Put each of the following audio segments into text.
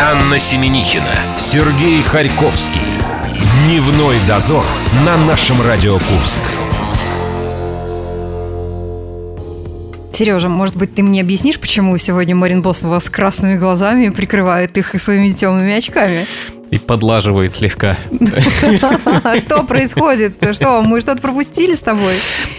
Анна Семенихина, Сергей Харьковский. Дневной дозор на нашем Радио Курск. Сережа, может быть, ты мне объяснишь, почему сегодня Марин Босс вас красными глазами прикрывает их своими темными очками? И подлаживает слегка. Что происходит? Что, мы что-то пропустили с тобой?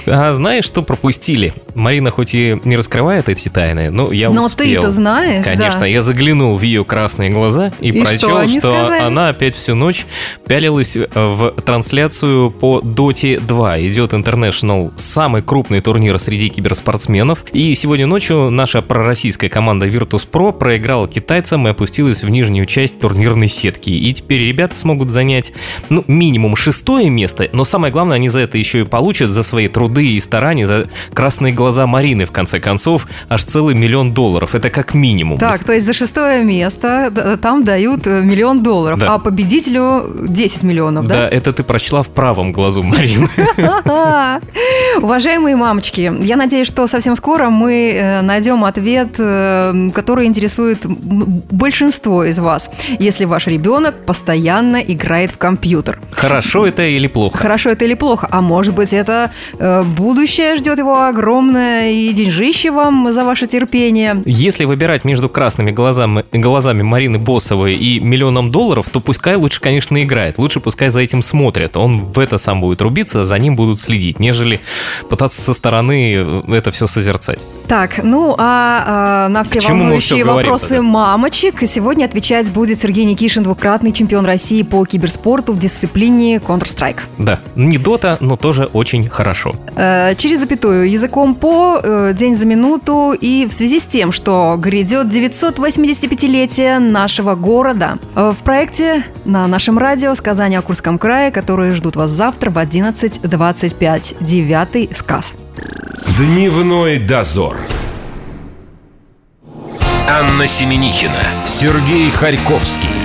А знаешь, что пропустили? Марина хоть и не раскрывает эти тайны, но я но успел. Но ты-то знаешь, Конечно, да. я заглянул в ее красные глаза и, и прочел, что, что она опять всю ночь пялилась в трансляцию по Dota 2. Идет International, самый крупный турнир среди киберспортсменов. И сегодня ночью наша пророссийская команда Virtus.pro проиграла китайцам и опустилась в нижнюю часть турнирной сетки. И теперь ребята смогут занять, ну, минимум шестое место, но самое главное, они за это еще и получат, за свои труды и старания, за красные глаза Марины, в конце концов, аж целый миллион долларов. Это как минимум. Так, то есть за шестое место там дают э, миллион долларов, Да. а победителю 10 миллионов, Да, да? это ты прочла в правом глазу Марины. Уважаемые мамочки, я надеюсь, что совсем скоро мы э, найдем ответ, э, который интересует большинство из вас. Если ваш ребенок постоянно играет в компьютер. Хорошо это или плохо? Хорошо это или плохо? А может быть, это э, будущее ждет его огромное и деньжище вам за ваше терпение? Если выбирать между красными глазами, глазами Марины Боссовой и миллионом долларов, то пускай лучше, конечно, играет. Лучше пускай за этим смотрят. Он в это сам будет рубиться, за ним будут следить, нежели пытаться со стороны это все созерцать. Так, ну а, а, на все К волнующие говорим вопросы тогда? мамочек сегодня отвечать будет Сергей Никишин, двукратный чемпион России по киберспорту в дисциплине Counter-Strike. Да, не дота, но тоже очень хорошо. Э, через запятую, языком по, э, день за минуту и в связи с тем, что грядет 985-летие нашего города. Э, в проекте на нашем радио «Сказания о Курском крае», которые ждут вас завтра в 11.25. Девятый сказ. Дневной дозор. Анна Семенихина, Сергей Харьковский.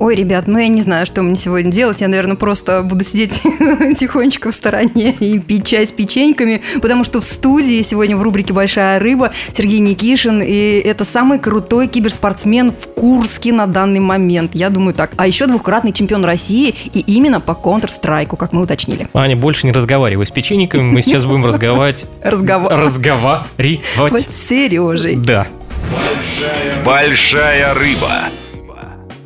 Ой, ребят, ну я не знаю, что мне сегодня делать. Я, наверное, просто буду сидеть тихонечко в стороне и пить чай с печеньками, потому что в студии сегодня в рубрике «Большая рыба» Сергей Никишин, и это самый крутой киберспортсмен в Курске на данный момент. Я думаю так. А еще двукратный чемпион России, и именно по Counter-Strike, как мы уточнили. Аня, больше не разговаривай с печенниками, мы сейчас будем разговаривать... Разговаривать. с Сережей. Да. Большая рыба.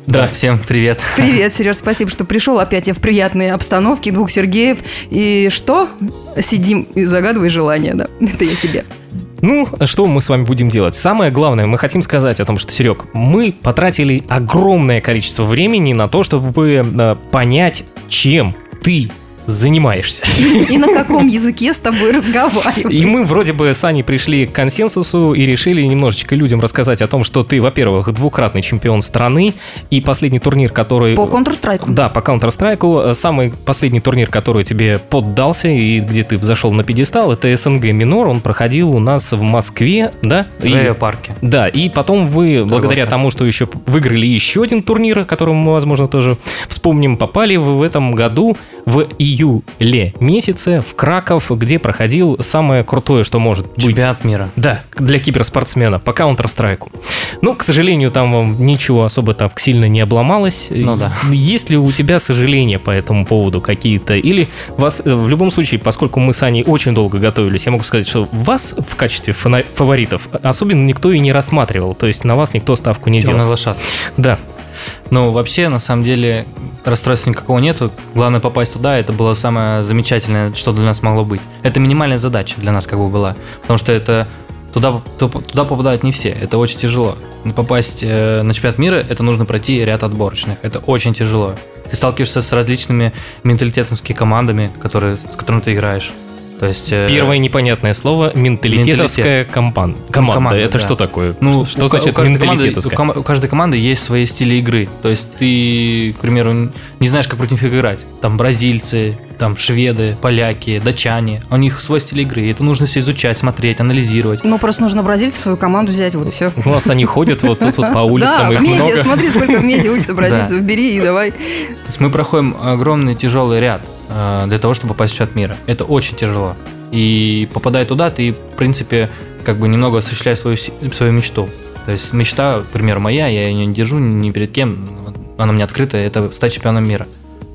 Да. Всем привет. Привет, Сереж, спасибо, что пришел. Опять я в приятной обстановке, двух Сергеев. И что? Сидим и загадывай желание, да. Это я себе. Ну, что мы с вами будем делать? Самое главное, мы хотим сказать о том, что, Серег, мы потратили огромное количество времени на то, чтобы э, понять, чем ты занимаешься. И на каком языке с тобой разговаривать. И мы вроде бы с Аней пришли к консенсусу и решили немножечко людям рассказать о том, что ты, во-первых, двукратный чемпион страны, и последний турнир, который... По Counter-Strike. Да, по Counter-Strike. Самый последний турнир, который тебе поддался и где ты взошел на пьедестал, это СНГ Минор. Он проходил у нас в Москве, да? В И- авиапарке. да, и потом вы, благодаря Согласен. тому, что еще выиграли еще один турнир, о котором мы, возможно, тоже вспомним, попали вы в этом году в июле месяце в Краков, где проходил самое крутое, что может быть. Чемпионат мира. Да, для киберспортсмена по Counter-Strike. Но, к сожалению, там вам ничего особо так сильно не обломалось. Ну да. Есть ли у тебя сожаления по этому поводу какие-то? Или вас, э, в любом случае, поскольку мы с Аней очень долго готовились, я могу сказать, что вас в качестве фаворитов особенно никто и не рассматривал. То есть на вас никто ставку не Темная делал. лошадка. Да. Ну, вообще, на самом деле, расстройства никакого нету. Главное попасть туда, это было самое замечательное, что для нас могло быть. Это минимальная задача для нас как бы была. Потому что это туда, ту- туда попадают не все. Это очень тяжело. Попасть э, на чемпионат мира, это нужно пройти ряд отборочных. Это очень тяжело. Ты сталкиваешься с различными менталитетовскими командами, которые, с которыми ты играешь. То есть... э, Первое непонятное слово менталитетовская компан- команда. Команда, Это да. что такое? Ну, что у значит у каждой команды- менталитетовская? у ком- у каждой команды есть свои стили игры. То есть ты, к примеру, не знаешь, как против них играть. Там бразильцы, там шведы, поляки, датчане. У них свой стиль игры. И это нужно все изучать, смотреть, анализировать. Ну, просто нужно бразильцев в свою команду взять, вот и все. У нас они ходят вот тут вот по улицам, да, их много. смотри, сколько в медиа улицы бразильцев, бери и давай. То есть мы проходим огромный тяжелый ряд для того, чтобы попасть в чемпионат мира. Это очень тяжело. И попадая туда, ты, в принципе, как бы немного осуществляешь свою, свою мечту. То есть мечта, к примеру, моя, я ее не держу ни перед кем, она мне открыта, это стать чемпионом мира.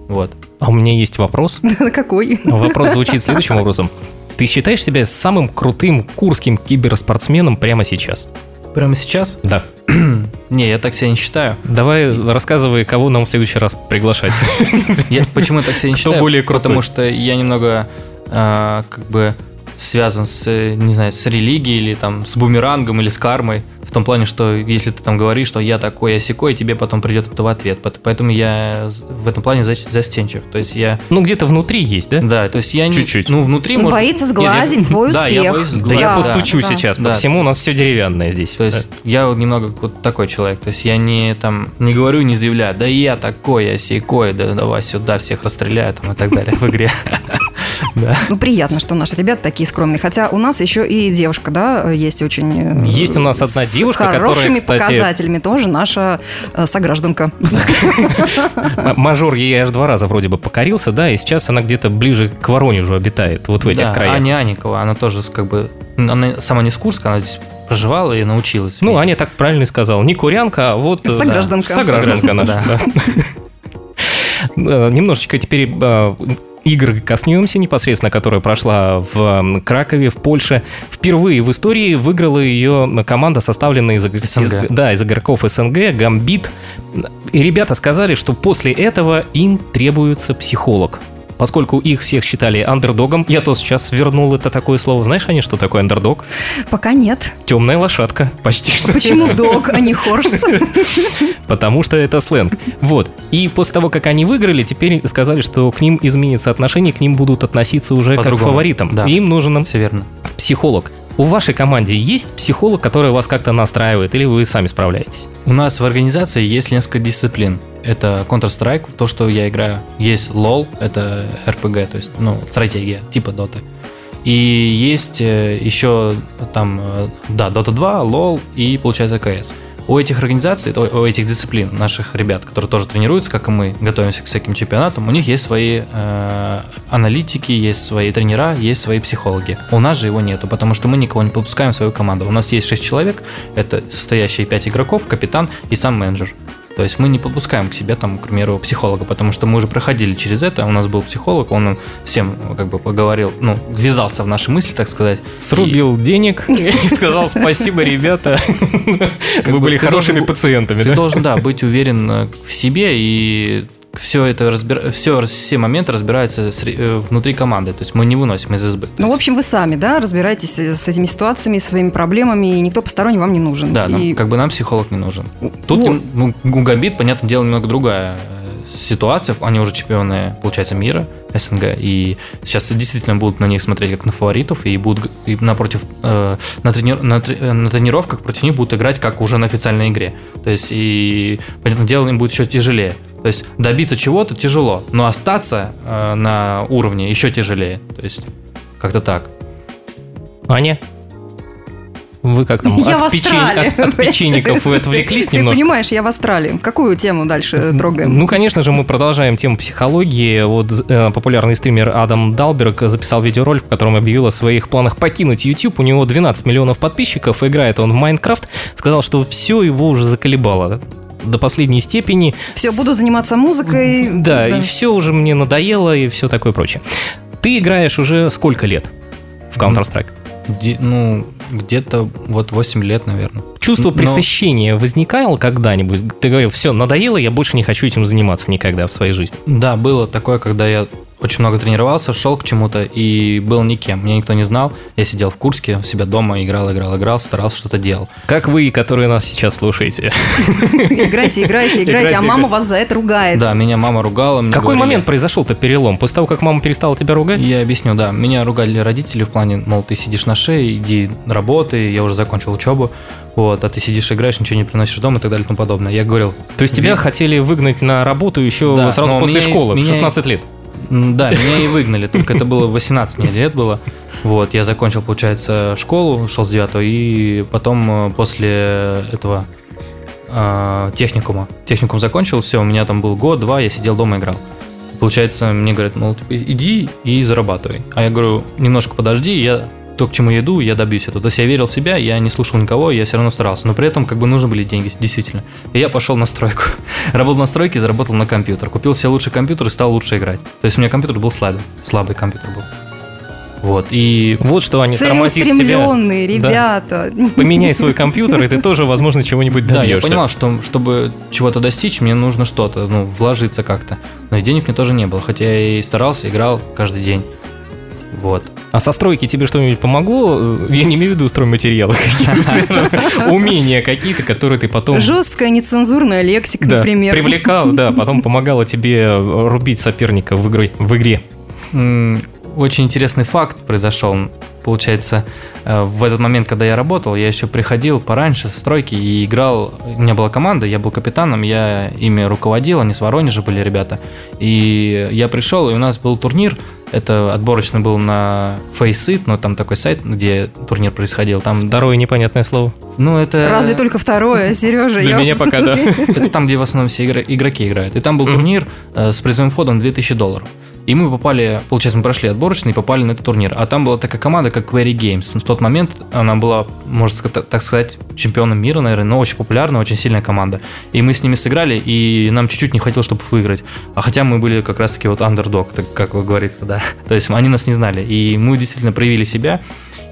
Вот. А у меня есть вопрос. Какой? Вопрос звучит следующим образом. Ты считаешь себя самым крутым курским киберспортсменом прямо сейчас? Прямо сейчас? Да. Не, я так себя не считаю. Давай рассказывай, кого нам в следующий раз приглашать. Я, почему я так себя не Кто считаю? более крутой? Потому что я немного а, как бы связан с, не знаю, с религией или там с бумерангом или с кармой. В том плане, что если ты там говоришь, что я такой, я сякой, тебе потом придет это в ответ. Поэтому я в этом плане за- застенчив. То есть я... Ну, где-то внутри есть, да? Да, то есть я не... Чуть-чуть. Ну, внутри Он может... боится Нет, сглазить я- свой Да, я успех. боюсь Да я Да, постучу да. сейчас. По Да. всему у нас все деревянное здесь. То есть я вот немного вот такой человек. То есть я не там не говорю, не заявляю, да я такой, я сейкой, да давай сюда всех расстреляю там, и так далее в игре. Да. Ну, приятно, что наши ребята такие скромные. Хотя у нас еще и девушка, да, есть очень... э, Есть у нас одна с девушка, которая, хорошими кстати- показателями тоже наша э, согражданка. Мажор ей аж два раза вроде бы покорился, да, и сейчас она где-то ближе к Воронежу обитает, вот в этих Да, краях. Аня Аникова, она тоже как бы, она сама не с Курска, она здесь проживала и научилась. Ну, Аня так правильно и сказала. Не курянка, а вот... э, Согражданка. да, Согражданка наша, да. Немножечко теперь игр коснемся непосредственно, которая прошла в Кракове, в Польше. Впервые в истории выиграла ее команда, составленная из, СНГ. из- да, из игроков СНГ, Гамбит. И ребята сказали, что после этого им требуется психолог. Поскольку их всех считали андердогом, я то сейчас вернул это такое слово. Знаешь, они что такое андердог? Пока нет. Темная лошадка. Почти что. Почему дог, а не хорс? Потому что это сленг. Вот. И после того, как они выиграли, теперь сказали, что к ним изменится отношение, к ним будут относиться уже как к фаворитам. Да. Им нужен Все верно. психолог. У вашей команде есть психолог, который вас как-то настраивает, или вы сами справляетесь? У нас в организации есть несколько дисциплин. Это Counter-Strike, то, что я играю. Есть LoL, это RPG, то есть, ну, стратегия, типа Dota. И есть э, еще там, э, да, Dota 2, LoL и, получается, CS. У этих организаций, у этих дисциплин, наших ребят, которые тоже тренируются, как и мы, готовимся к всяким чемпионатам, у них есть свои э, аналитики, есть свои тренера, есть свои психологи. У нас же его нету, потому что мы никого не подпускаем в свою команду. У нас есть 6 человек, это состоящие 5 игроков, капитан и сам менеджер. То есть мы не подпускаем к себе, там, к примеру, психолога, потому что мы уже проходили через это, у нас был психолог, он нам всем как бы поговорил, ну, ввязался в наши мысли, так сказать. Срубил денег и сказал спасибо, ребята. Вы были хорошими пациентами, Ты должен, да, быть уверен э, в себе и все это разбира... все, все моменты разбираются э, внутри команды. То есть мы не выносим из избы. Ну, в общем, вы сами, да, разбираетесь с этими ситуациями, со своими проблемами, и никто посторонний вам не нужен. Да, нам- И- как бы нам психолог не нужен. Тут Вот. ну, у Гамбит, понятное дело, немного другая э, ситуация. Они уже чемпионы, получается, мира СНГ. И сейчас действительно будут на них смотреть как на фаворитов. И будут и напротив, э, на, трени- на э, на тренировках против них будут играть как уже на официальной игре. То есть, и, понятное дело, им будет еще тяжелее. То есть, добиться чего-то тяжело, но остаться э, на уровне еще тяжелее. То есть, как-то так. Аня? Вы как там Я от, печень- от- печенников вы отвлеклись Ты немножко? понимаешь, я в Австралии. Какую тему дальше трогаем? Ну, конечно же, мы продолжаем тему психологии. Вот э, популярный стример Адам Далберг записал видеоролик, в котором объявил о своих планах покинуть YouTube. У него 12 миллионов подписчиков, играет он в Майнкрафт. Сказал, что все его уже заколебало до последней степени. Все, буду заниматься музыкой. Да, и все уже мне надоело, и все такое прочее. Ты играешь уже сколько лет в Counter-Strike? Ну, где-то вот 8 лет, наверное. Чувство Но- пресыщения возникало когда-нибудь? Ты говорил, все, надоело, я больше не хочу этим заниматься никогда в своей жизни. Да, было такое, когда я очень много тренировался, шел к чему-то и был никем. Меня никто не знал. Я сидел в Курске, у себя дома, играл, играл, играл, старался, что-то делал. Как вы, которые нас сейчас слушаете. Играйте, играйте, играйте, а мама вас за это ругает. Да, меня мама ругала. Какой момент произошел-то перелом? После того, как мама перестала тебя ругать? Я объясню, да. Меня ругали родители в плане, мол, ты сидишь на шее, иди работай, я уже закончил учебу. Вот, а ты сидишь, играешь, ничего не приносишь в дом и так далее и тому подобное. Я говорил, То есть тебя хотели выгнать на работу еще Да, сразу после меня- школы, в меня- 16 лет. Да, меня и выгнали, только это было 18 мне лет было. Вот, я закончил, получается, школу, шел с 9 и потом э, после этого э, техникума. Техникум закончил, все, у меня там был год-два, я сидел дома играл. Получается, мне говорят, мол, типа, иди и зарабатывай. А я говорю, немножко подожди, я то, к чему я иду, я добьюсь этого. То есть я верил в себя, я не слушал никого, я все равно старался. Но при этом как бы нужны были деньги, действительно. И я пошел на стройку. Работал на стройке, заработал на компьютер. Купил себе лучший компьютер и стал лучше играть. То есть у меня компьютер был слабый. Слабый компьютер был. Вот, и Вот что они тормозит тебя. Ребята. Поменяй свой компьютер, и ты тоже, возможно, чего-нибудь Да, я добьешься. понимал, что чтобы чего-то достичь, мне нужно что-то, ну, вложиться как-то. Но и денег мне тоже не было, хотя я и старался, играл каждый день. Вот. А со стройки тебе что-нибудь помогло? Э, Я не имею в виду стройматериалы какие-то. Умения какие-то, которые ты потом... Жесткая нецензурная лексика, Да, например. привлекал, да, потом помогала тебе рубить соперника в игре. Очень интересный факт произошел. Получается, э, в этот момент, когда я работал, я еще приходил пораньше со стройки и играл. У меня была команда, я был капитаном, я ими руководил, они с Воронежа были ребята. И я пришел, и у нас был турнир. Это отборочный был на Faceit, ну там такой сайт, где турнир происходил. Там, Второе непонятное слово. ну это... Разве только второе, Сережа? Для я меня пока, да. Это там, где в основном все игроки играют. И там был турнир э, с призовым фондом 2000 долларов. И мы попали, получается, мы прошли отборочный и попали на этот турнир. А там была такая команда, как Query Games. В тот момент она была, можно ска- так сказать, чемпионом мира, наверное, но очень популярная, очень сильная команда. И мы с ними сыграли, и нам чуть-чуть не хватило, чтобы выиграть. А хотя мы были как раз-таки вот underdog, так как говорится, да. То есть они нас не знали. И мы действительно проявили себя.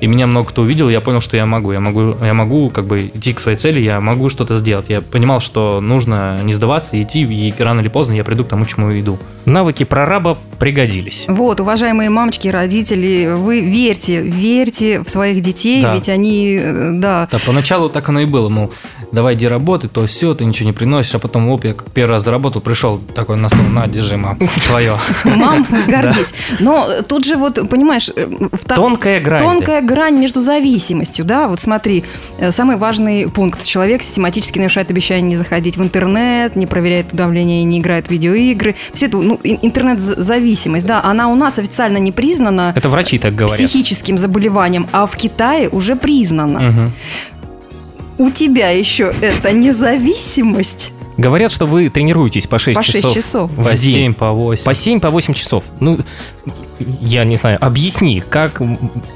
И меня много кто увидел, я понял, что я могу. Я могу, я могу как бы идти к своей цели, я могу что-то сделать. Я понимал, что нужно не сдаваться, и идти, и рано или поздно я приду к тому, чему иду. Навыки прораба пригодились. Вот, уважаемые мамочки, родители, вы верьте, верьте в своих детей, Да. ведь они, э, да, Да, поначалу так оно и было, мол, давай иди работай, то все, ты ничего не приносишь, а потом, оп, я как первый раз заработал, пришел такой на стол, на, держи, мам, твое. мам, гордись. Но тут же вот, понимаешь, э, Тонкая грань. Тонкая грань между зависимостью, да, вот смотри, э, самый важный пункт. Человек систематически нарушает обещание не заходить в интернет, не проверяет давление, не играет в видеоигры. Все это, ну, ин- интернет-зависимость, да, она у нас официально не признана Это врачи так говорят. психическим заболеванием, а в Китае уже признана. Мгм. У тебя еще это независимость Говорят, что вы тренируетесь по 6 по 6 часов. часов. в По день. 7, по 8. По 7, по 8 часов. Ну, я не знаю, объясни, как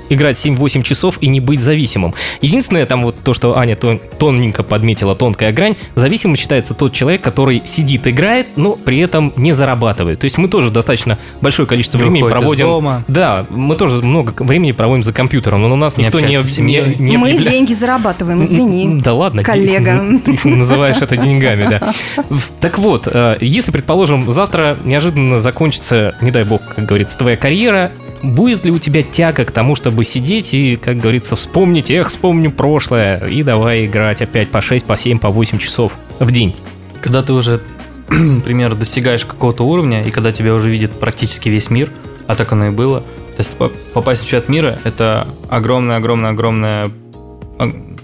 играть 7-8 часов и не быть зависимым. Единственное, там вот то, что Аня тон- тоненько подметила, тонкая грань, зависимым считается тот человек, который сидит, играет, но при этом не зарабатывает. То есть мы тоже достаточно большое количество Не времени проводим... дома. Да, мы тоже много времени проводим за компьютером, но у нас Не никто не, не, не Мы объявля- деньги зарабатываем, извини. да ладно. коллега. Ты называешь это деньгами, да. Так вот, э, если, предположим, завтра неожиданно закончится, не дай бог, как говорится, твоя карьера, будет ли у тебя тяга к тому, чтобы сидеть и, как говорится, вспомнить, эх, вспомню прошлое, и давай играть опять по 6, по 7, по 8 часов в день? Когда ты уже, к примеру, достигаешь какого-то уровня, и когда тебя уже видит практически весь мир, а так оно и было, то есть по- попасть в чемпионат мира – это огромная-огромная-огромная,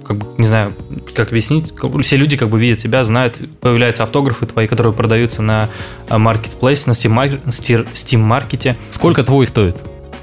как бы, не знаю, как объяснить, все люди как бы видят тебя, знают, появляются автографы твои, которые продаются на а, Marketplace, на Steam, Steam Market. Сколько твой стоит?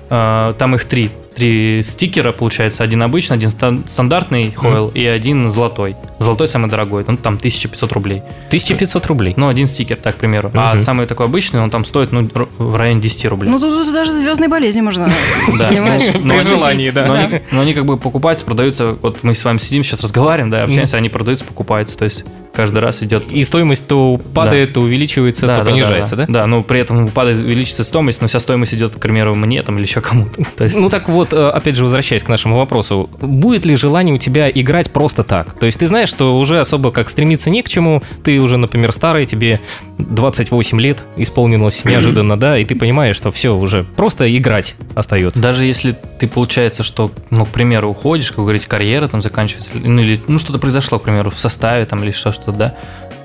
А, Там их три. Три стикера, получается, один обычный, один стан- стандартный хойл и один золотой. Золотой самый дорогой, он там 1500 рублей. 1500 рублей. Ну, один стикер, так, к примеру. А Мгм. самый такой обычный, он там стоит, ну, в районе 10 рублей. Ну, тут, даже звездные болезни можно, Да. понимаешь? Ну, При желании, да. Но они, но как бы покупаются, продаются. Вот мы с вами сидим, сейчас разговариваем, да, общаемся, они продаются, покупаются. То есть каждый раз идет. И стоимость то падает, то увеличивается, то понижается, да? Да, ну при этом падает, увеличится стоимость, но вся стоимость идет, к примеру, мне там или еще кому-то. То есть, Ну так вот, э, опять же, возвращаясь к нашему вопросу, будет ли желание у тебя играть просто так? То есть ты знаешь, что уже особо как стремиться не к чему, ты уже, например, старый, тебе 28 лет исполнилось неожиданно, да, и ты понимаешь, что все, уже просто играть остается. Даже если ты, получается, что, ну, к примеру, уходишь, как вы говорите, карьера там заканчивается, ну, или, ну, что-то произошло, к примеру, в составе там или что- что-то, да,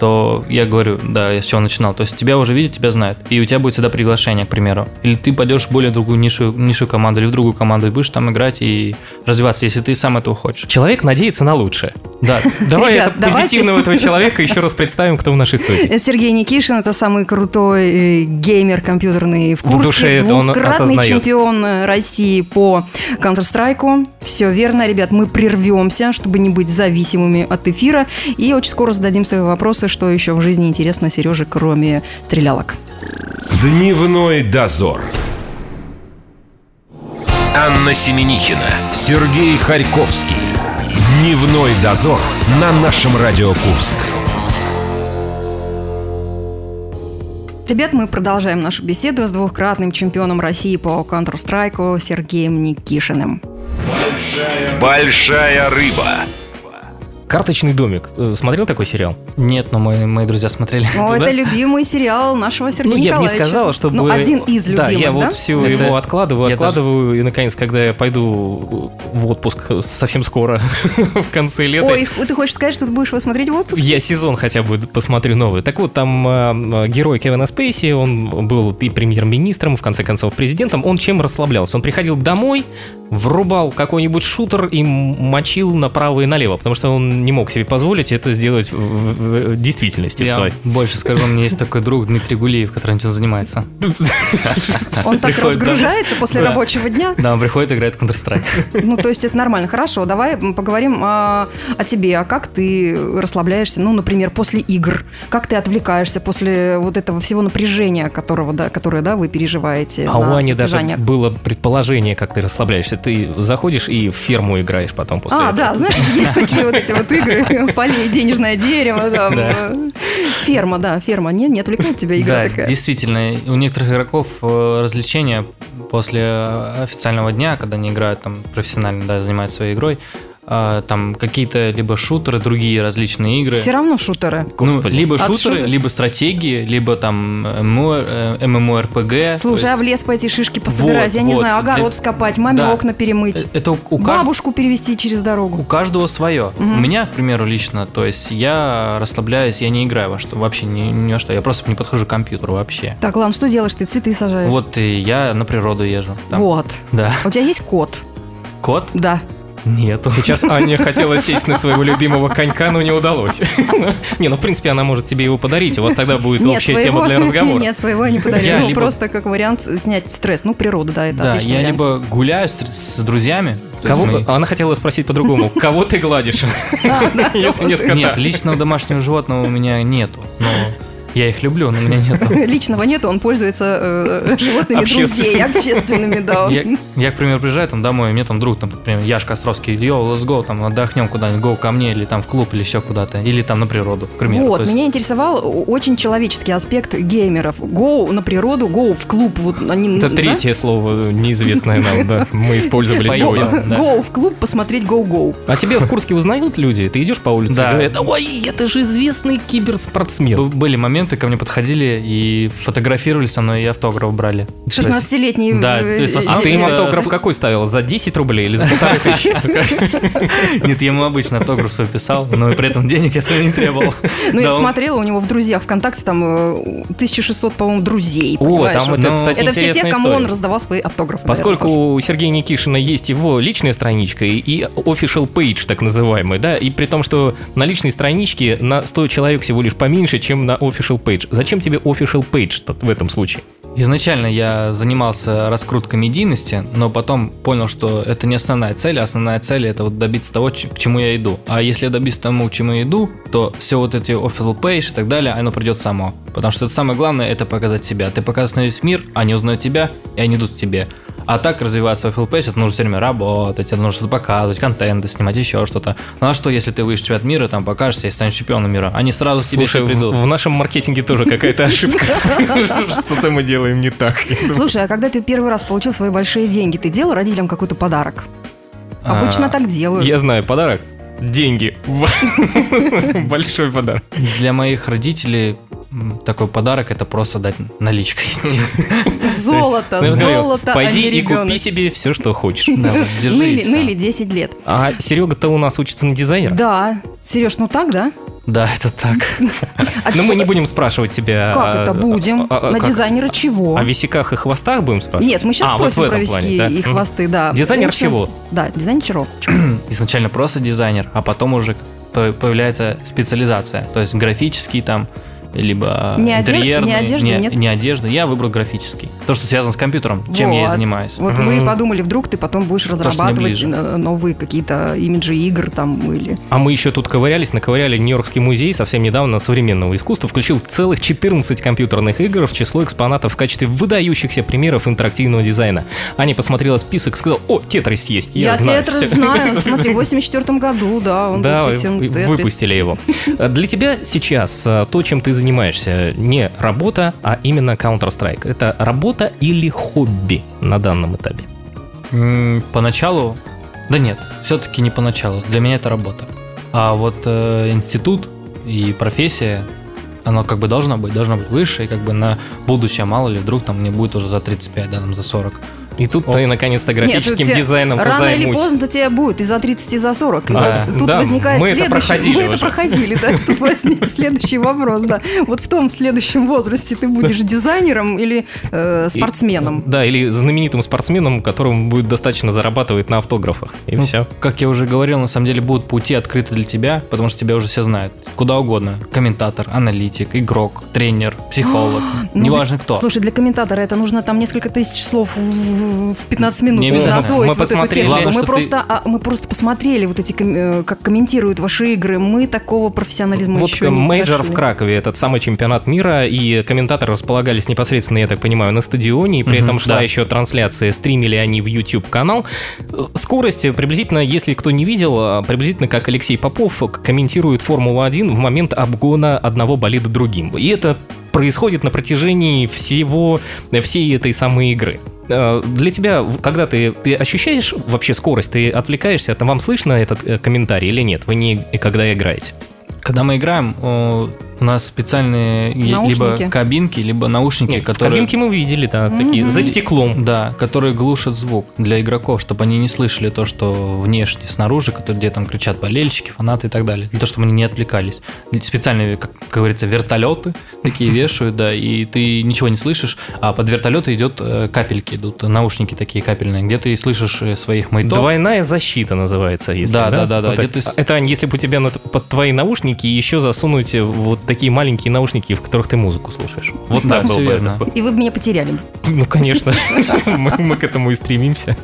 то я говорю, да, я с чего начинал. То есть тебя уже видят, тебя знают. И у тебя будет всегда приглашение, к примеру. Или ты пойдешь в более другую нишу, нишу команду или в другую команду и будешь там играть и развиваться, если ты сам этого хочешь. Человек надеется на лучшее. Да, Давай Ребят, это давайте- позитивного этого человека еще раз представим, кто в нашей студии. Это Сергей Никишин, это самый крутой э, геймер компьютерный в В Курске, душе это он осознает. чемпион э, России по Counter-Strike. Все верно, ребят, мы прервемся, чтобы не быть зависимыми от эфира, и очень скоро зададим свои вопросы, что еще в жизни интересно Сереже, кроме стрелялок. Дневной дозор. Анна Семенихина, Сергей Харьковский. Дневной дозор на нашем Радио Курск. Ребят, мы продолжаем нашу беседу с двухкратным чемпионом России по Counter-Strike Сергеем Никишиным. Большая рыба. Карточный домик. Э, Смотрел такой сериал? Нет, но мои, мои друзья смотрели. О, Да? это любимый сериал нашего Сергея ну, я бы не сказала, чтобы... Ну, один из любимых, Да, я да? вот все Это- его откладываю, я откладываю, и, наконец, когда я пойду в отпуск совсем скоро, в конце лета, Ой, ты хочешь сказать, что ты будешь его смотреть в отпуске? Я сезон хотя бы посмотрю новый. Так вот, там э, герой Кевина Спейси, он был и премьер-министром, в конце концов, президентом. Он чем расслаблялся? Он приходил домой, врубал какой-нибудь шутер и мочил направо и налево, потому что он не мог себе позволить это сделать в, в- в действительности. Я своей. больше скажу, у меня есть такой друг Дмитрий Гулиев, который этим занимается. Он так разгружается после рабочего дня. Да, он приходит, играет в Counter-Strike. Ну, то есть это нормально. Хорошо, давай поговорим а, о тебе. А как ты расслабляешься, ну, например, после игр? Как ты отвлекаешься после вот этого всего напряжения, которого, да, которое, да, вы переживаете А у Ани даже было предположение, как ты расслабляешься. Ты заходишь и в ферму играешь потом после А, этого. да, знаешь, есть такие вот эти вот игры, полей, денежное дерево, там, э, ферма, да, ферма. Не, не отвлекает тебя игра Да, такая? действительно, у некоторых игроков э, развлечения после официального дня, когда они играют там профессионально, да, занимаются своей игрой, э, там какие-то либо шутеры, другие различные игры. Все равно шутеры. Ну, либо От шутеры, шутер- либо стратегии, либо там ММО, э, MMORPG. Слушай, То а в есть лес пойти шишки пособирать, Вот, я не вот. знаю, огород Для- вскопать, маме Да. окна перемыть, Это у, у кажд- бабушку перевести через у дорогу. каждого свое. Мгм. У меня, к примеру, лично, то есть я расслабляюсь, я не играю во что, вообще ни, ни во что, я просто не подхожу к компьютеру вообще. Так, ладно, что делаешь? Ты цветы сажаешь. Вот и я на природу езжу. там. Вот. Да. А у тебя есть кот? Кот? Да. Нету. Сейчас Аня хотела сесть на своего любимого конька, но не удалось. Не, ну в принципе она может тебе его подарить, у вас тогда будет общая тема для разговора. Нет, своего я не подарю. Я Ну, просто как вариант снять стресс. Ну, природа, да, это Да, я либо гуляю с, друзьями. Кого? мы- Она хотела спросить по-другому. Кого ты гладишь? Если нет кота. Нет, личного домашнего животного у меня нету. Я их люблю, но у меня нету. Личного нету, он пользуется э, животными друзей, Общественными. да. Я, к примеру, приезжаю там домой, у меня там друг, там, например, Яшка Островский, йоу, let's go, там, отдохнем куда-нибудь, go ко мне, или там в клуб, или еще куда-то, или там на природу, к примеру. Вот, меня интересовал очень человеческий аспект геймеров. Go на природу, go в клуб. Вот они, Это третье слово неизвестное нам, да, мы использовали сегодня. Go в клуб посмотреть go-go. А тебе в Курске узнают люди? Ты идешь по улице говорят, ой, это же известный киберспортсмен. Были моменты, ко мне подходили и фотографировали со мной, и автограф брали. 16-летний. Да, э, то есть э, А ты им э, автограф какой ставил? За 10 рублей или за полторы тысячи? Нет, я ему обычно автограф свой писал, но при этом денег я себе не требовал. Ну, я посмотрела, у него в друзьях ВКонтакте там э, 1600, по-моему, друзей. О, там это, Ну, кстати, Это все те, кому он раздавал свои автографы. Поскольку у Сергея Никишина есть его личная страничка и- и official page, так называемый, да, и при том, что на личной страничке на 100 человек всего лишь поменьше, чем на official page. Зачем тебе official page в этом случае? Изначально я занимался раскруткой медийности, но потом понял, что это не основная цель, а основная цель это вот добиться того, к чему я иду. А если я добьюсь тому, к чему я иду, то все вот эти official page и так далее, оно придет само. Потому что это самое главное, это показать себя. Ты показываешь весь мир, они узнают тебя, и они идут к тебе. А так развиваться official page, это нужно все время работать, это нужно что-то показывать, контенты снимать, еще что-то. Ну а что, если ты выйдешь в чемпионат мира, там покажешься и станешь чемпионом мира? Они сразу к тебе Слушай, придут. в в нашем маркетинге тоже какая-то ошибка. Что-то мы делаем не так. Слушай, а когда ты первый раз получил свои большие деньги, ты делал родителям какой-то подарок? Обычно А, так делают. Я знаю, подарок. Деньги. Большой подарок. Для моих родителей такой подарок это просто дать наличкой. Золото, Ну, золото, а Пойди и купи себе все, что хочешь. Да, вот держи и или, всё. или 10 лет. А Серега-то у нас учится на дизайнера. Да. Сереж, ну так, да? Да, это так. А Но мы не будем спрашивать тебя... Как а, это будем? а, а, На дизайнера чего? О висяках и хвостах будем спрашивать? Нет, мы сейчас А, спросим про виски и хвосты, да. Дизайнер чего? Да, дизайнер чего? Изначально просто дизайнер, а потом уже по- появляется специализация. То есть графический там, либо Не интерьерный, не одежда, не, нет? не одежда. Я выбрал графический. То, что связано с компьютером, чем я и Вот. занимаюсь. Вот мы и подумали, вдруг ты потом будешь разрабатывать э, новые какие-то имиджи игр там или... А мы еще тут ковырялись, наковыряли Нью-Йоркский музей совсем недавно современного искусства, включил целых 14 компьютерных игр в число экспонатов в качестве выдающихся примеров интерактивного дизайна. Аня посмотрела список, сказала, о, Тетрис есть, я, Я, знаю. Тетрис всё». знаю, смотри, в 84 году, да, он Да, был совсем вы- Тетрис. выпустили его. Для тебя сейчас а, то, чем ты занимаешься, не работа, а именно Counter-Strike. Это работа или хобби на данном этапе? М, Поначалу, да нет, все-таки не поначалу. Для меня это работа. А вот э, институт и профессия, оно как бы должно быть, должно быть выше, и как бы на будущее, мало ли, вдруг там мне будет уже за 35, да, там за 40. И тут ты наконец-то Нет, графическим тебе дизайном Рано или позаймусь. поздно тебе будет и за 30, и за 40. И А, вот тут да, возникает мы это следующий... проходили мы это уже. проходили, да. Тут возник следующий вопрос, да. Вот в том следующем возрасте ты будешь дизайнером или э, И- спортсменом? Да, или знаменитым спортсменом, которому будет достаточно зарабатывать на автографах. И Ну, все. Как я уже говорил, на самом деле будут пути открыты для тебя, потому что тебя уже все знают. Куда угодно. Комментатор, аналитик, игрок, тренер, психолог. Ну, неважно кто. Слушай, для комментатора это нужно там несколько тысяч слов в в 15 минут Не нужно освоить Мы вот эту посмотрели. технику. Главное, Мы что ты- просто, а, мы просто посмотрели вот эти, э, как комментируют ваши игры. Мы такого профессионализма Вот еще не major в. Кракове, этот самый чемпионат мира, и комментаторы располагались непосредственно, я так понимаю, на стадионе, и при Мгм, этом шла да. еще трансляция, стримили они в YouTube-канал. Э, Скорость э, приблизительно, если кто не видел, приблизительно как Алексей Попов комментирует Формулу-1 в момент обгона одного болида другим. И это происходит на протяжении всего, всей этой самой игры. Э, Для тебя, когда ты, ты ощущаешь вообще скорость, ты отвлекаешься, там вам слышно этот э, комментарий или нет? Вы не когда играете? Когда мы играем, у нас специальные Наушники. либо кабинки, либо наушники, Нет, которые... кабинки мы видели, да, такие, Мгм. за стеклом. Да, которые глушат звук для игроков, чтобы они не слышали то, что внешне, снаружи, которые, где там кричат болельщики, фанаты и так далее. Для того, чтобы они не отвлекались. Специальные, как, как говорится, вертолеты такие вешают, да, и ты ничего не слышишь, а под вертолеты идет э, капельки, идут наушники такие капельные, где ты слышишь э, своих мейтов. Двойная защита называется, если Да, да, да, да, Вот ты с- Это если бы у тебя под твои наушники еще засунуть вот такие маленькие наушники, в которых ты музыку слушаешь. Вот Да, так было бы это. И вы бы меня потеряли. Ну, конечно, мы, к этому и стремимся.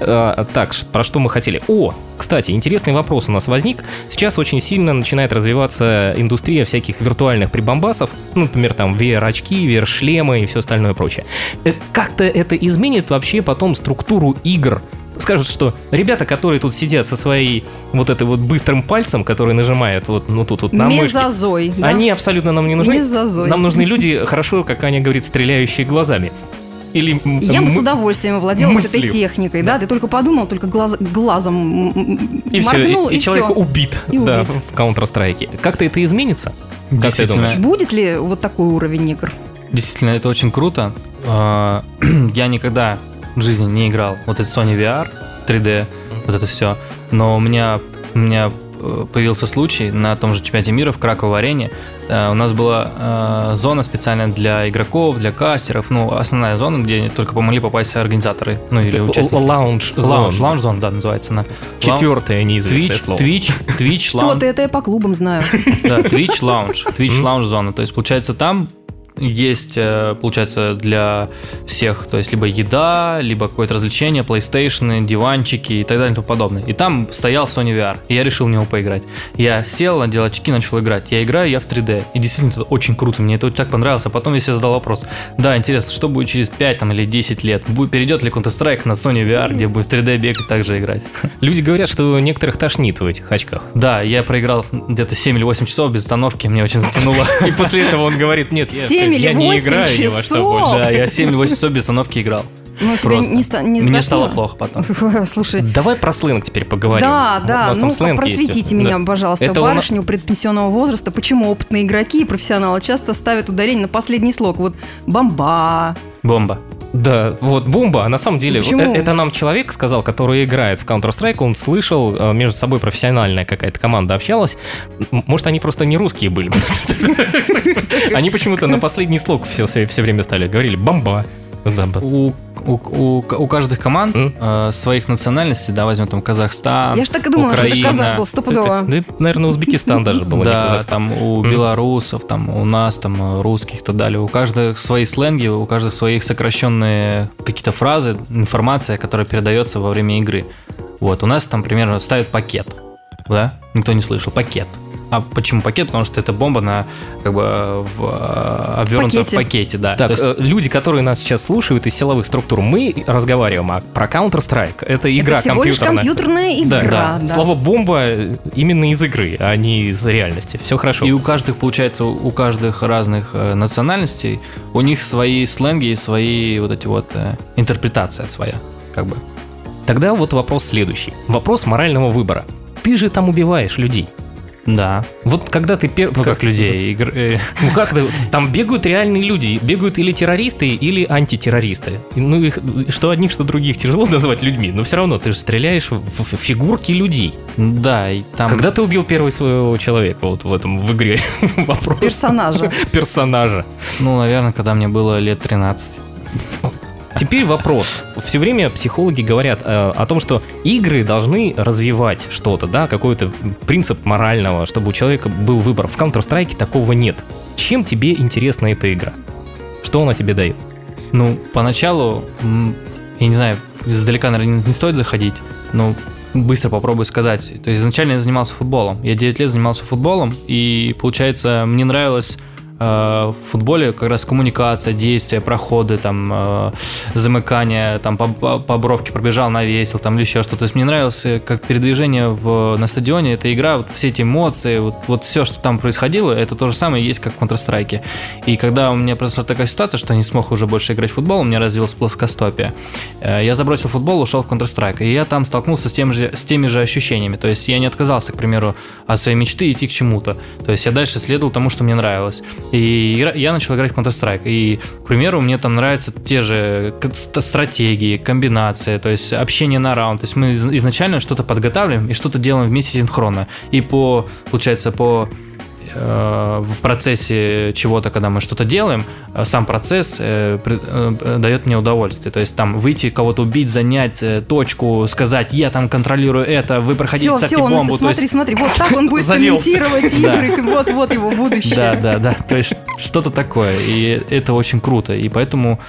А, Так, про что мы хотели? О, кстати, интересный вопрос у нас возник. Сейчас очень сильно начинает развиваться индустрия всяких виртуальных прибамбасов, ну, например, там VR-очки, VR-шлемы и все остальное прочее. Э, Как-то это изменит вообще потом структуру игр? Скажут, что ребята, которые тут сидят со своей вот этой вот быстрым пальцем, который нажимает вот, ну, тут вот на мышке, Мезозой. да? они абсолютно нам не нужны. Мезозой. Нам нужны люди, хорошо, как Аня говорит, стреляющие глазами. Или Я бы с удовольствием овладела вот этой техникой, да? Ты только подумал, только глаз- глазом и все, моргнул, и, и, человек все. убит, И да, убит. в Counter-Strike. Как-то это изменится? Как ты думаешь? Будет ли вот такой уровень игр? Действительно, это очень круто. А, Я никогда в жизни не играл вот этот Sony VR 3D, вот это все. Но у меня, у меня э, появился случай на том же чемпионате мира в Краковой арене. Э, У нас была э, зона специальная для игроков, для кастеров. Ну, основная зона, где только помогли попасть организаторы. Ну, или участники. Лаунж Лаунж, зон. лаунж зон, да, называется она. Четвертое неизвестное Twitch, слово. Twitch, Twitch, Что лаунж. ты, это я по клубам знаю. Да, Twitch Lounge. Twitch. Lounge зона. То есть, получается, там есть, э, получается, для всех, то есть либо еда, либо какое-то развлечение, PlayStation, диванчики и так далее и тому подобное. И там стоял Sony VR, и я решил в него поиграть. Я сел, надел очки, начал играть. Я играю, я в 3D. И действительно, это очень круто, мне это вот так понравилось. А потом я себе задал вопрос, да, интересно, что будет через 5 там, или 10 лет? Будет, перейдет ли Counter-Strike на Sony VR, где будет в 3D бегать и также играть? Люди говорят, что некоторых тошнит в этих очках. Да, я проиграл где-то 7 или 8 часов без остановки, мне очень затянуло. И после этого он говорит, нет, я, Семь или я не восемь играю ни во что часов? больше. Да, я 7 или 8 часов без остановки играл. Ну, Просто. не, ста- не Мне стало плохо потом. Слушай, Давай про сленг теперь поговорим. да, да, ну есть. просветите меня, Да. пожалуйста, Это барышню предпенсионного возраста, почему опытные игроки и профессионалы часто ставят ударение на последний слог. Вот бомба. Бомба. Да, вот бомба, а на самом деле, Почему? э- это нам человек сказал, который играет в Counter-Strike, он слышал, э, между собой профессиональная какая-то команда общалась, может, они просто не русские были. Они почему-то на последний слог все, время стали, говорили «бомба». Да, У, у, у, у каждых команд М? э, своих национальностей, да, возьмем там Казахстан, Я ж так и думала, что это Украина. казах был стопудово. Да, наверное, Узбекистан даже был, а да, там у белорусов, там у нас, там э, русских и так далее. У каждого свои сленги, у каждого своих сокращенные какие-то фразы, информация, которая передается во время игры. Вот, у нас там примерно ставят пакет, да? Никто не слышал, пакет. А почему пакет? Потому что это бомба на как бы в, э, обвернута Пакете. в пакете, да. Так, есть- э, люди, которые нас сейчас слушают из силовых структур, мы разговариваем а про Counter-Strike. Это игра это всего лишь компьютерная. компьютерная Да, игра. да. да. Слово бомба именно из игры, а не из реальности. Все хорошо. И у каждых, получается, у у каждых разных э, национальностей, у них свои сленги и свои вот эти вот э, интерпретация своя, как бы. Тогда вот вопрос следующий. Вопрос морального выбора. Ты же там убиваешь людей. Да. Вот когда ты первый... Ну как людей, игр- э, Ну как ты? Там бегают реальные люди. Бегают или террористы, или антитеррористы. Ну их что одних, что других тяжело назвать людьми, но все равно ты же стреляешь в, в фигурки людей. да, и там. Когда ты убил первого своего человека вот в этом в игре вопрос Персонажа. персонажа. Ну, наверное, когда мне было лет 13. Теперь вопрос. Все время психологи говорят э, о том, что игры должны развивать что-то, да, какой-то принцип морального, чтобы у человека был выбор. В Counter-Strike такого нет. Чем тебе интересна эта игра? Что она тебе дает? Ну, поначалу, я не знаю, издалека, наверное, не стоит заходить, но быстро попробую сказать. То есть изначально я занимался футболом. Я 9 лет занимался футболом, и, получается, мне нравилось в футболе как раз коммуникация, действия, проходы, там, э, замыкание, там, по, по, бровке пробежал, навесил, там, или еще что-то. То есть мне нравилось э, как передвижение в, на стадионе, эта игра, вот все эти эмоции, вот, вот все, что там происходило, это то же самое есть, как в Counter-Strike. И когда у меня произошла такая ситуация, что я не смог уже больше играть в футбол, у меня развилась плоскостопие, э, я забросил футбол, ушел в Counter-Strike, и я там столкнулся с, тем же, с теми же ощущениями. То есть я не отказался, к примеру, от своей мечты идти к чему-то. То есть я дальше следовал тому, что мне нравилось. И я начал играть в Counter-Strike. И, к примеру, мне там нравятся те же стратегии, комбинации, то есть общение на раунд. То есть мы из- изначально что-то подготавливаем и что-то делаем вместе синхронно. И по, получается, по в процессе чего-то, когда мы что-то делаем, э, сам процесс э, э, э, дает мне удовольствие. То есть там выйти, кого-то убить, занять э, точку, сказать, я там контролирую это, вы проходите, Все, все, бомбу. То смотри, есть- смотри, вот так он будет Завелся. комментировать игры, вот, вот его будущее. Да, да, да. То есть что-то такое. И это очень круто. И поэтому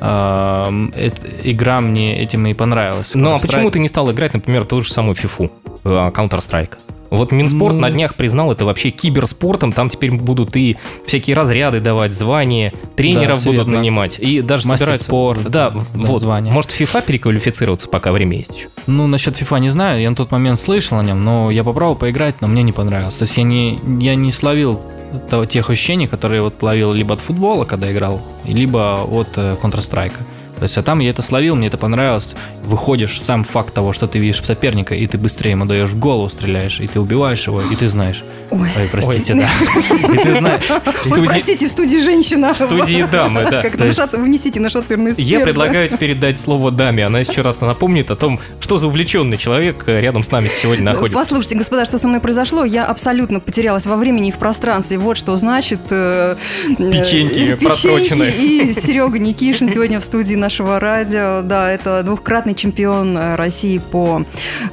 эт- игра мне этим и понравилась. Ну а почему ты не стал играть, например, ту же самую FIFA, э, Counter-Strike? Вот Минспорт Ну- на днях признал это вообще киберспортом, там теперь будут и всякие разряды давать, звания, тренеров всё будут верно. нанимать, и даже Мастер собираются... спорта, Да, да, вот. звания. Может FIFA переквалифицироваться, пока время есть еще? Ну, насчет FIFA не знаю, я на тот момент слышал о нем, но я попробовал поиграть, но мне не понравилось. То есть я не, я не словил того- тех ощущений, которые вот ловил либо от футбола, когда играл, либо от э, Counter-Strike. То есть, а там я это словил, мне это понравилось. Выходишь, сам факт того, что ты видишь соперника, и ты быстрее ему даешь в голову, стреляешь, и ты убиваешь его, и ты знаешь. Ой. Ой, простите, да. И ты знаешь. Ой, простите, в студии женщина. В студии дамы, да. Нашат- внесите на шатырный спирт. Я предлагаю теперь дать слово даме. Она еще раз напомнит о том, что за увлеченный человек э, рядом с нами сегодня находится. Послушайте, господа, что со мной произошло? Я абсолютно потерялась во времени и в пространстве. Вот что значит... э, э, Печеньки печеньки. просроченные. И Серега Никишин сегодня в студии нашего радио. Да, это двухкратный чемпион э, России по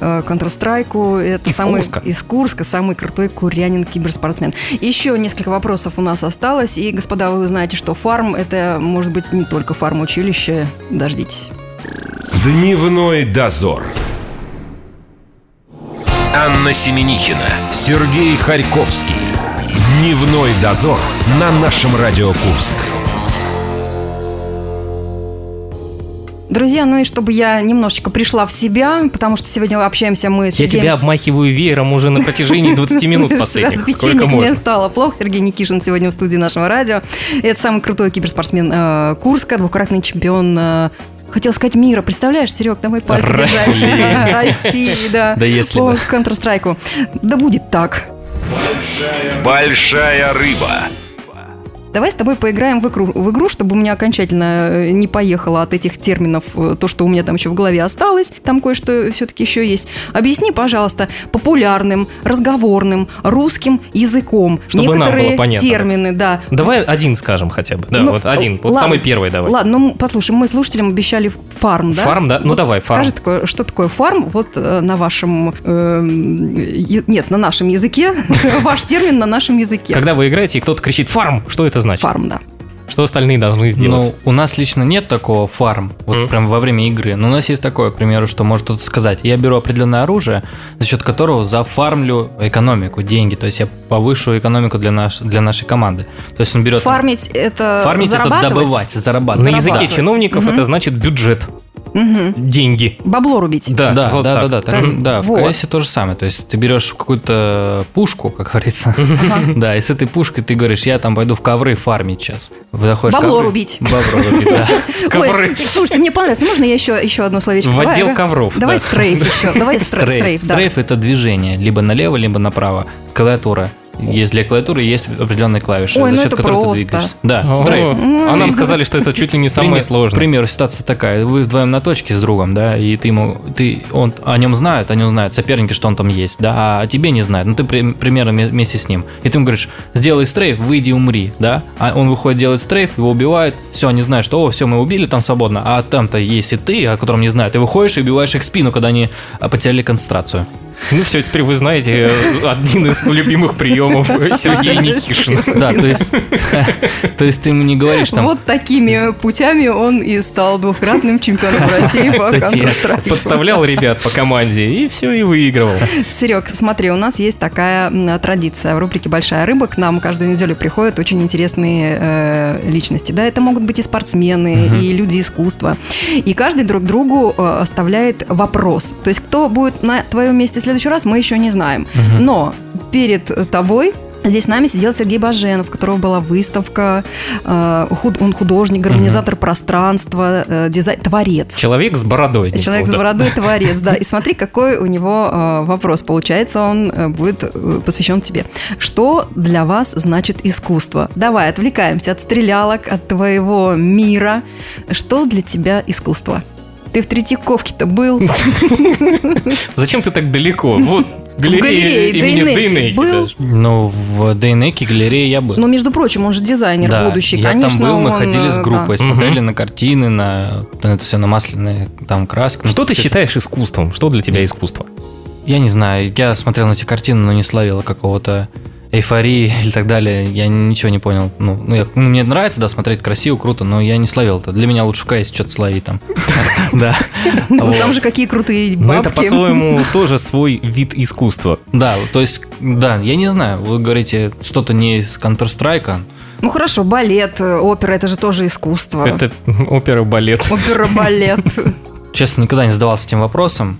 э, Counter-Strike. Это Из самый, Курска. Из Курска, самый крутой курянин киберспортсмен. Еще несколько вопросов у нас осталось. И, господа, вы узнаете, что фарм – это, может быть, не только фарм-училище. Дождитесь. Дневной дозор. Анна Семенихина, Сергей Харьковский. Дневной дозор на нашем Радио Курск. Друзья, ну и чтобы я немножечко пришла в себя, потому что сегодня общаемся мы с Я Сергеем- тебя обмахиваю веером уже на протяжении 20 минут последних. Сколько печенья мне можно? стало плохо. Сергей Никишин сегодня в студии нашего радио. Это самый крутой киберспортсмен э, Курска, двукратный чемпион э, Хотел сказать мира. Представляешь, Серег, давай пальцы держать. России, да. Да если По. Counter-Strike. Да будет так. Большая рыба. Давай с тобой поиграем в игру, в игру, чтобы у меня окончательно э, не поехало от этих терминов э, то, что у меня там еще в голове осталось. Там кое-что все-таки еще есть. Объясни, пожалуйста, популярным, разговорным, русским языком. Чтобы нам некоторые было понятно. термины, да. Давай один скажем хотя бы. Да, Ну, вот один. Вот ладно. самый первый давай. Ладно, ну послушай, мы слушателям обещали фарм, да? Фарм, да? Ну, давай, фарм. Скажи, такое, что такое фарм вот э, на вашем... э, нет, на нашем языке. Ваш термин на нашем языке. Когда вы играете, и кто-то кричит «фарм», что это значит? Фарм, да. Что остальные должны сделать? Ну, у нас лично нет такого фарм, вот Мгм. прям во время игры. Но у нас есть такое, к примеру, что может кто-то сказать. Я беру определенное оружие, за счет которого зафармлю экономику, деньги. То есть я повышу экономику для, наш, для нашей команды. То есть он берет... Фармить это Фармить это зарабатывать? добывать, На зарабатывать. языке зарабатывать. чиновников Мгм. это значит бюджет, Мгм. деньги. Бабло рубить. Да, Да, вот да, так. да, да, Так, так, да. В вот. КСе то же самое. То есть ты берешь какую-то пушку, как говорится, Ага. да, и с этой пушкой ты говоришь, я там пойду в ковры фармить сейчас. Заходишь в Бабло ковры- рубить. Бабло рубить, да. Ковры. Ой, слушайте, мне понравилось. Можно я еще, еще одно словечко? В отдел ковров, Давай да. стрейф еще. Давай стр- стрейф, да. Стрейф это движение, либо налево, либо направо. Клавиатура. Есть для клавиатуры есть определенные клавиши, Ой, за ну счет которых ты просто. двигаешься. Да, О, стрейф. А нам сказали, что это чуть ли не самое Пример- сложное. К примеру, ситуация такая. Вы вдвоем на точке с другом, да, и ты ему, ты, он о нем знает, о нем знают соперники, что он там есть, да, а тебе не знают, ну ты при- примерно ме- вместе с ним. И ты ему говоришь, сделай стрейф, выйди умри, да, а он выходит делать стрейф, его убивают, все, они знают, что, о, все, мы убили там свободно, а там-то есть и ты, о котором не знают, ты выходишь и убиваешь их в спину, когда они а, потеряли концентрацию. Ну все, теперь вы знаете один из любимых приемов Сергея Никишина. Да, то есть, то есть ты ему не говоришь там, Вот такими путями он и стал двухкратным чемпионом России по. Counter-Strike. Подставлял ребят по команде и все, и выигрывал. Серег, смотри, у нас есть такая традиция. В рубрике «Большая рыба» к нам каждую неделю приходят очень интересные э, личности. Да, это могут быть и спортсмены, и люди искусства. И каждый друг другу э, оставляет вопрос. То есть кто будет на твоем месте в следующий раз, мы еще не знаем. Но перед тобой Здесь с нами сидел Сергей Баженов, у которого была выставка. э, Он художник, организатор пространства, э, дизайн, творец. Человек с бородой. Человек с словом, да. бородой творец, да. И смотри, какой у него э, вопрос. Получается, он э, будет э, посвящен тебе. Что для вас значит искусство? Давай, отвлекаемся от стрелялок, от твоего мира. Что для тебя искусство? Ты в Третьяковке-то был? Зачем ты так далеко? Вот галерея имени Дейнеки Дейнеки был? даже. ну, в Дейнеке галерее я был. Но, между прочим, он же дизайнер Да, будущий. я Конечно, там был, мы он, ходили с э, группой, да. смотрели на картины, на, на это все, на масляные там краски. Ну, Что ты считаешь искусством? Что для тебя искусство? Я не знаю, я смотрел на эти картины, но не словил какого-то эйфории или так далее. Я ничего не понял. Ну, ну, я- ну, мне нравится, да, смотреть красиво, круто, но я не словил это. Для меня лучше в КС что-то словить там. Да. Ну. Там же какие крутые Ну, это бабки. по-своему тоже свой вид искусства. Да, то есть, да, я не знаю, вы говорите что-то не из Counter-Strike, Ну хорошо, балет, э, опера, это же тоже искусство. Это опера, балет. Опера-балет. честно, никогда не задавался этим вопросом.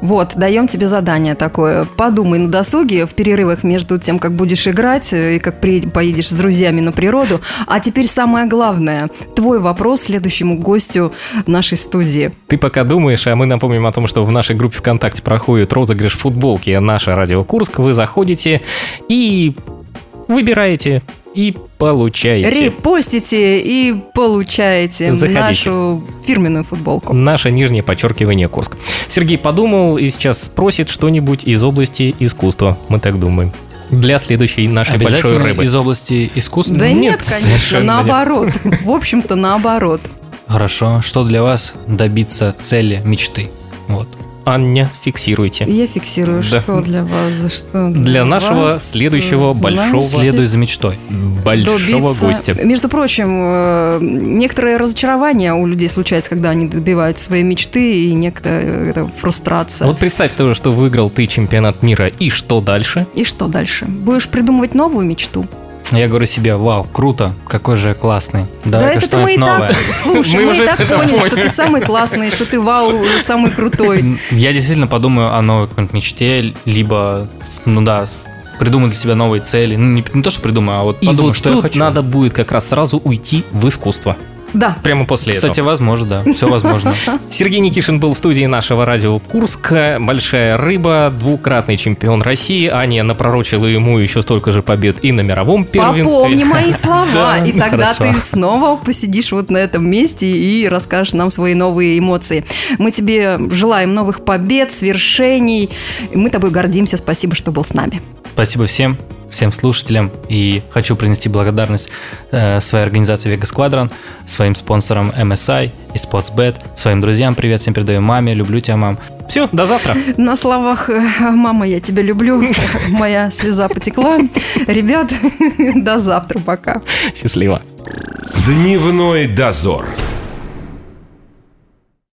Вот, даем тебе задание такое. Подумай на досуге, в перерывах между тем, как будешь играть э, и как поедешь с друзьями на природу. А теперь самое главное. Твой вопрос следующему гостю нашей студии. Ты пока думаешь, а мы напомним о том, что в нашей группе ВКонтакте проходит розыгрыш футболки «Наша Радио Курск». Вы заходите и выбираете и получаете. Репостите и получаете Заходите. нашу фирменную футболку. Наше нижнее подчеркивание Курск. Сергей подумал и сейчас спросит что-нибудь из области искусства. Мы так думаем. Для следующей нашей большой рыбы. из области искусства? Да Нет, нет, конечно, совершенно нет. наоборот. В общем-то, наоборот. Хорошо. Что для вас добиться цели, мечты? Вот. Аня, фиксируйте. Я фиксирую, Да. что для вас, за что Для нашего вас, следующего э, большого- Следуй за мечтой. Большого добиться. гостя. Между прочим, э, некоторые разочарования у людей случаются, когда они добивают свои мечты, и некоторая это фрустрация. Вот представь тоже, что выиграл ты чемпионат мира, и что дальше? И что дальше? Будешь придумывать новую мечту? Я говорю себе, вау, круто, какой же я классный. да Давай-ка это мы и что-нибудь новое. так, слушай, Мы мы, уже и так это поняли, что поняли. ты самый классный, что ты вау, самый крутой. Я действительно подумаю о новой какой-нибудь мечте, либо, ну да, придумаю для себя новые цели. Ну, не, не то, что придумаю, а вот И подумаю, вот что я тут хочу. надо будет как раз сразу уйти в искусство. Да. Прямо после Кстати, этого. возможно, да. Все возможно. Сергей Никишин был в студии нашего радио Курск. Большая рыба, двукратный чемпион России. Аня напророчила ему еще столько же побед и на мировом первенстве. Попомни мои слова, и тогда ты снова посидишь вот на этом месте и расскажешь нам свои новые эмоции. Мы тебе желаем новых побед, свершений. Мы тобой гордимся. Спасибо, что был с нами. Спасибо всем, всем слушателям. И хочу принести благодарность э, своей организации Vega Squadron, своим спонсорам MSI и Sportsbet, своим друзьям привет всем передаю, маме, люблю тебя, мам. Все, до завтра. На словах э, «Мама, я тебя люблю», моя слеза потекла. Ребят, до завтра, пока. Счастливо. Дневной дозор.